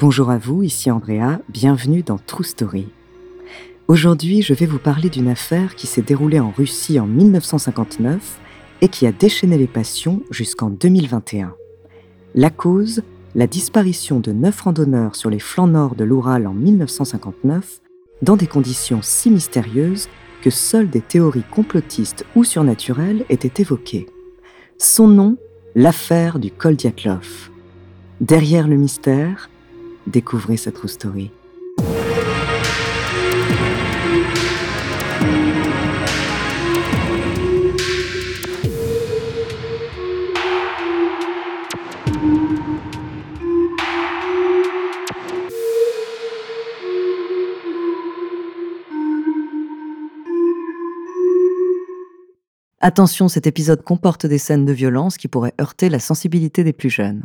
Bonjour à vous, ici Andrea, bienvenue dans True Story. Aujourd'hui, je vais vous parler d'une affaire qui s'est déroulée en Russie en 1959 et qui a déchaîné les passions jusqu'en 2021. La cause, la disparition de neuf randonneurs sur les flancs nord de l'Oural en 1959, dans des conditions si mystérieuses que seules des théories complotistes ou surnaturelles étaient évoquées. Son nom, l'affaire du col Dyatlov. Derrière le mystère, découvrez sa true story. Attention, cet épisode comporte des scènes de violence qui pourraient heurter la sensibilité des plus jeunes.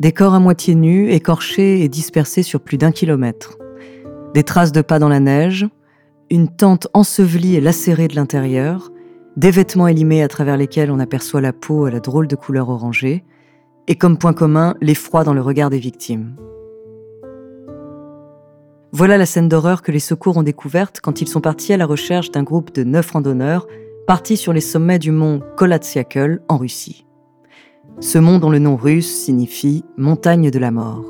Des corps à moitié nus, écorchés et dispersés sur plus d'un kilomètre. Des traces de pas dans la neige, une tente ensevelie et lacérée de l'intérieur, des vêtements élimés à travers lesquels on aperçoit la peau à la drôle de couleur orangée, et comme point commun, l'effroi dans le regard des victimes. Voilà la scène d'horreur que les secours ont découverte quand ils sont partis à la recherche d'un groupe de neuf randonneurs partis sur les sommets du mont Kolatsiakl en Russie. Ce mont dont le nom russe signifie montagne de la mort.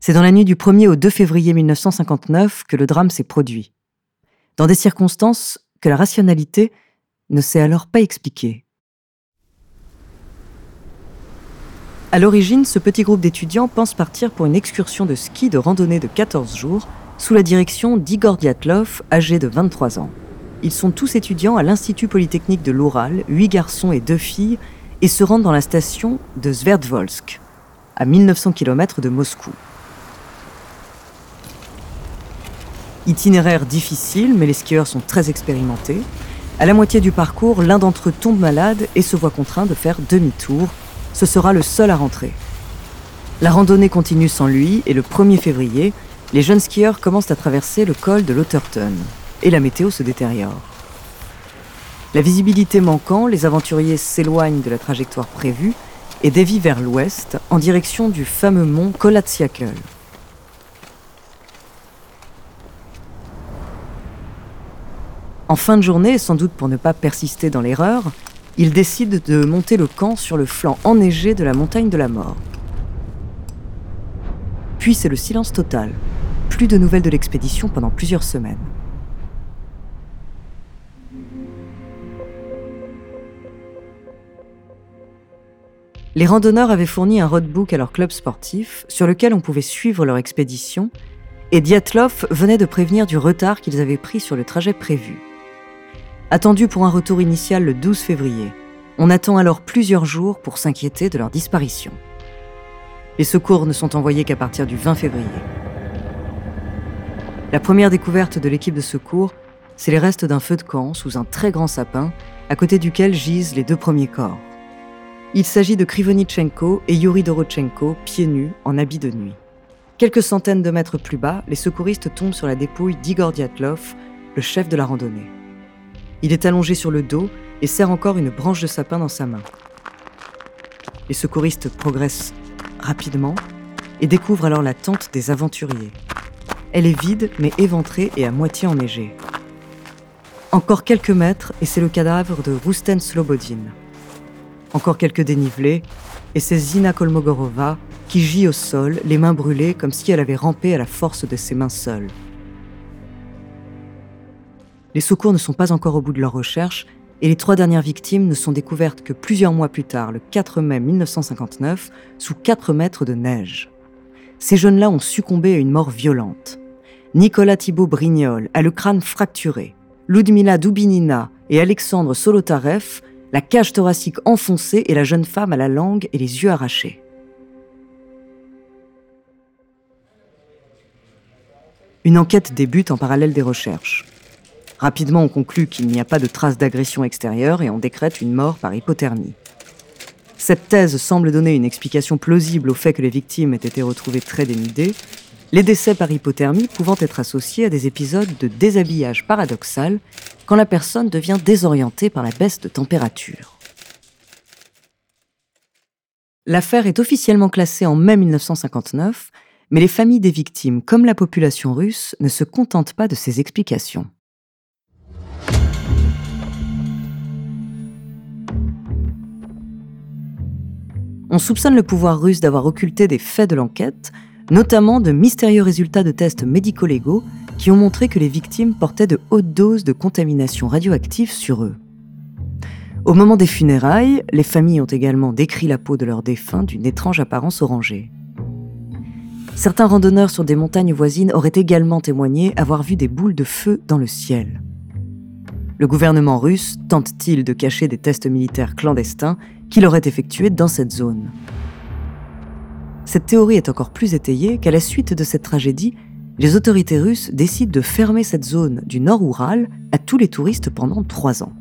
C'est dans la nuit du 1er au 2 février 1959 que le drame s'est produit. Dans des circonstances que la rationalité ne s'est alors pas expliquer. À l'origine, ce petit groupe d'étudiants pense partir pour une excursion de ski de randonnée de 14 jours sous la direction d'Igor Dyatlov, âgé de 23 ans. Ils sont tous étudiants à l'Institut Polytechnique de l'Oural, 8 garçons et 2 filles, et se rendent dans la station de Sverdvolsk, à 1900 km de Moscou. Itinéraire difficile, mais les skieurs sont très expérimentés. À la moitié du parcours, l'un d'entre eux tombe malade et se voit contraint de faire demi-tour ce sera le seul à rentrer. La randonnée continue sans lui et le 1er février, les jeunes skieurs commencent à traverser le col de l'Otterton et la météo se détériore. La visibilité manquant, les aventuriers s'éloignent de la trajectoire prévue et dévient vers l'ouest en direction du fameux mont Kolatsiakl. En fin de journée, sans doute pour ne pas persister dans l'erreur, ils décident de monter le camp sur le flanc enneigé de la montagne de la mort. Puis c'est le silence total. Plus de nouvelles de l'expédition pendant plusieurs semaines. Les randonneurs avaient fourni un roadbook à leur club sportif sur lequel on pouvait suivre leur expédition et Dyatlov venait de prévenir du retard qu'ils avaient pris sur le trajet prévu. Attendu pour un retour initial le 12 février, on attend alors plusieurs jours pour s'inquiéter de leur disparition. Les secours ne sont envoyés qu'à partir du 20 février. La première découverte de l'équipe de secours, c'est les restes d'un feu de camp sous un très grand sapin, à côté duquel gisent les deux premiers corps. Il s'agit de Krivonitchenko et Yuri Dorochenko, pieds nus, en habit de nuit. Quelques centaines de mètres plus bas, les secouristes tombent sur la dépouille d'Igor Dyatlov, le chef de la randonnée. Il est allongé sur le dos et serre encore une branche de sapin dans sa main. Les secouristes progressent rapidement et découvrent alors la tente des aventuriers. Elle est vide mais éventrée et à moitié enneigée. Encore quelques mètres et c'est le cadavre de Rusten Slobodin. Encore quelques dénivelés et c'est Zina Kolmogorova qui gît au sol, les mains brûlées comme si elle avait rampé à la force de ses mains seules. Les secours ne sont pas encore au bout de leur recherche et les trois dernières victimes ne sont découvertes que plusieurs mois plus tard, le 4 mai 1959, sous 4 mètres de neige. Ces jeunes-là ont succombé à une mort violente. Nicolas Thibault Brignol a le crâne fracturé. Ludmila Dubinina et Alexandre Solotarev, la cage thoracique enfoncée et la jeune femme à la langue et les yeux arrachés. Une enquête débute en parallèle des recherches. Rapidement, on conclut qu'il n'y a pas de traces d'agression extérieure et on décrète une mort par hypothermie. Cette thèse semble donner une explication plausible au fait que les victimes aient été retrouvées très dénudées, les décès par hypothermie pouvant être associés à des épisodes de déshabillage paradoxal quand la personne devient désorientée par la baisse de température. L'affaire est officiellement classée en mai 1959, mais les familles des victimes comme la population russe ne se contentent pas de ces explications. On soupçonne le pouvoir russe d'avoir occulté des faits de l'enquête, notamment de mystérieux résultats de tests médico-légaux qui ont montré que les victimes portaient de hautes doses de contamination radioactive sur eux. Au moment des funérailles, les familles ont également décrit la peau de leurs défunts d'une étrange apparence orangée. Certains randonneurs sur des montagnes voisines auraient également témoigné avoir vu des boules de feu dans le ciel. Le gouvernement russe tente-t-il de cacher des tests militaires clandestins qu'il aurait effectués dans cette zone cette théorie est encore plus étayée qu'à la suite de cette tragédie, les autorités russes décident de fermer cette zone du nord Oural à tous les touristes pendant trois ans.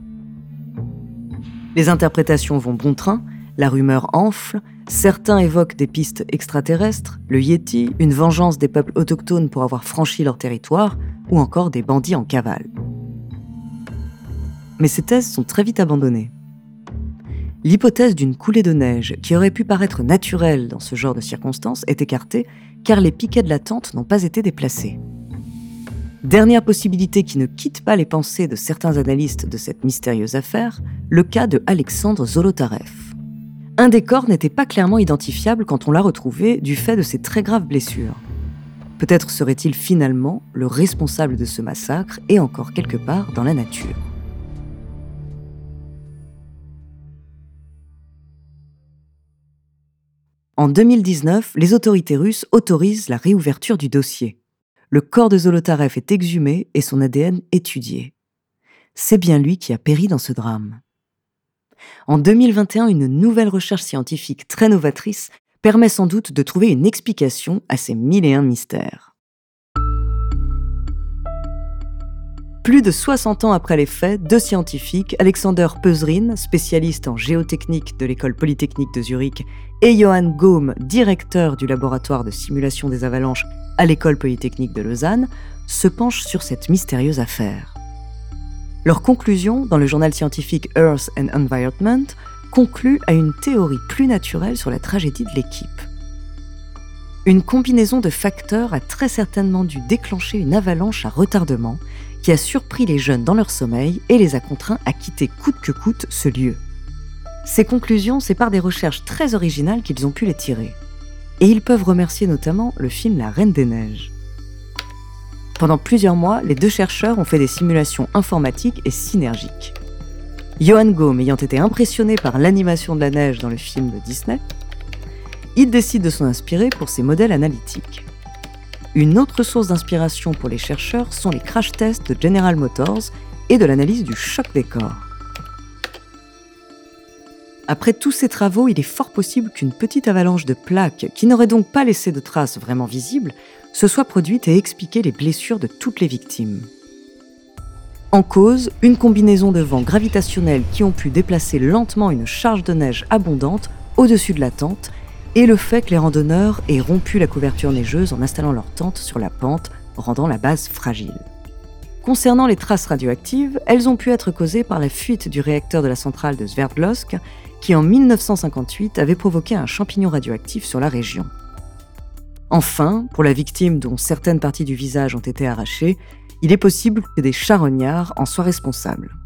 Les interprétations vont bon train, la rumeur enfle, certains évoquent des pistes extraterrestres, le Yeti, une vengeance des peuples autochtones pour avoir franchi leur territoire, ou encore des bandits en cavale. Mais ces thèses sont très vite abandonnées. L'hypothèse d'une coulée de neige qui aurait pu paraître naturelle dans ce genre de circonstances est écartée car les piquets de la tente n'ont pas été déplacés. Dernière possibilité qui ne quitte pas les pensées de certains analystes de cette mystérieuse affaire, le cas de Alexandre Zolotarev. Un des corps n'était pas clairement identifiable quand on l'a retrouvé du fait de ses très graves blessures. Peut-être serait-il finalement le responsable de ce massacre et encore quelque part dans la nature. En 2019, les autorités russes autorisent la réouverture du dossier. Le corps de Zolotarev est exhumé et son ADN étudié. C'est bien lui qui a péri dans ce drame. En 2021, une nouvelle recherche scientifique très novatrice permet sans doute de trouver une explication à ces mille et un mystères. Plus de 60 ans après les faits, deux scientifiques, Alexander Peuzrin, spécialiste en géotechnique de l'école polytechnique de Zurich, et Johann Gaume, directeur du laboratoire de simulation des avalanches à l'école polytechnique de Lausanne, se penchent sur cette mystérieuse affaire. Leur conclusion, dans le journal scientifique Earth and Environment, conclut à une théorie plus naturelle sur la tragédie de l'équipe. Une combinaison de facteurs a très certainement dû déclencher une avalanche à retardement qui a surpris les jeunes dans leur sommeil et les a contraints à quitter coûte que coûte ce lieu. Ces conclusions, c'est par des recherches très originales qu'ils ont pu les tirer. Et ils peuvent remercier notamment le film La Reine des Neiges. Pendant plusieurs mois, les deux chercheurs ont fait des simulations informatiques et synergiques. Johan Gaume ayant été impressionné par l'animation de la neige dans le film de Disney, il décide de s'en inspirer pour ses modèles analytiques. Une autre source d'inspiration pour les chercheurs sont les crash tests de General Motors et de l'analyse du choc des corps. Après tous ces travaux, il est fort possible qu'une petite avalanche de plaques, qui n'aurait donc pas laissé de traces vraiment visibles, se soit produite et expliqué les blessures de toutes les victimes. En cause, une combinaison de vents gravitationnels qui ont pu déplacer lentement une charge de neige abondante au-dessus de la tente et le fait que les randonneurs aient rompu la couverture neigeuse en installant leur tente sur la pente, rendant la base fragile. Concernant les traces radioactives, elles ont pu être causées par la fuite du réacteur de la centrale de Sverdlovsk, qui en 1958 avait provoqué un champignon radioactif sur la région. Enfin, pour la victime dont certaines parties du visage ont été arrachées, il est possible que des charognards en soient responsables.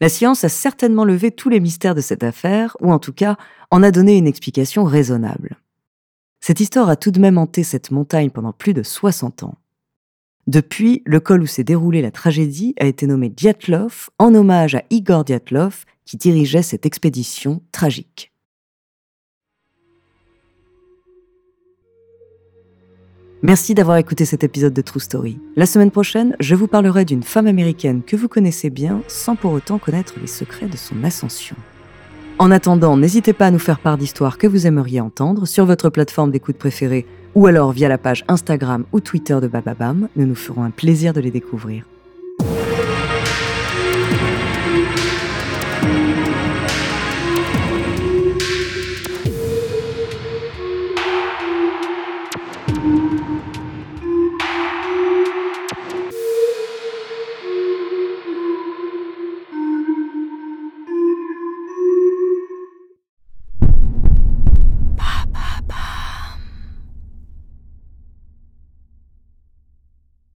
La science a certainement levé tous les mystères de cette affaire, ou en tout cas en a donné une explication raisonnable. Cette histoire a tout de même hanté cette montagne pendant plus de 60 ans. Depuis, le col où s'est déroulée la tragédie a été nommé Dyatlov en hommage à Igor Dyatlov qui dirigeait cette expédition tragique. Merci d'avoir écouté cet épisode de True Story. La semaine prochaine, je vous parlerai d'une femme américaine que vous connaissez bien sans pour autant connaître les secrets de son ascension. En attendant, n'hésitez pas à nous faire part d'histoires que vous aimeriez entendre sur votre plateforme d'écoute préférée ou alors via la page Instagram ou Twitter de Bababam. Nous nous ferons un plaisir de les découvrir.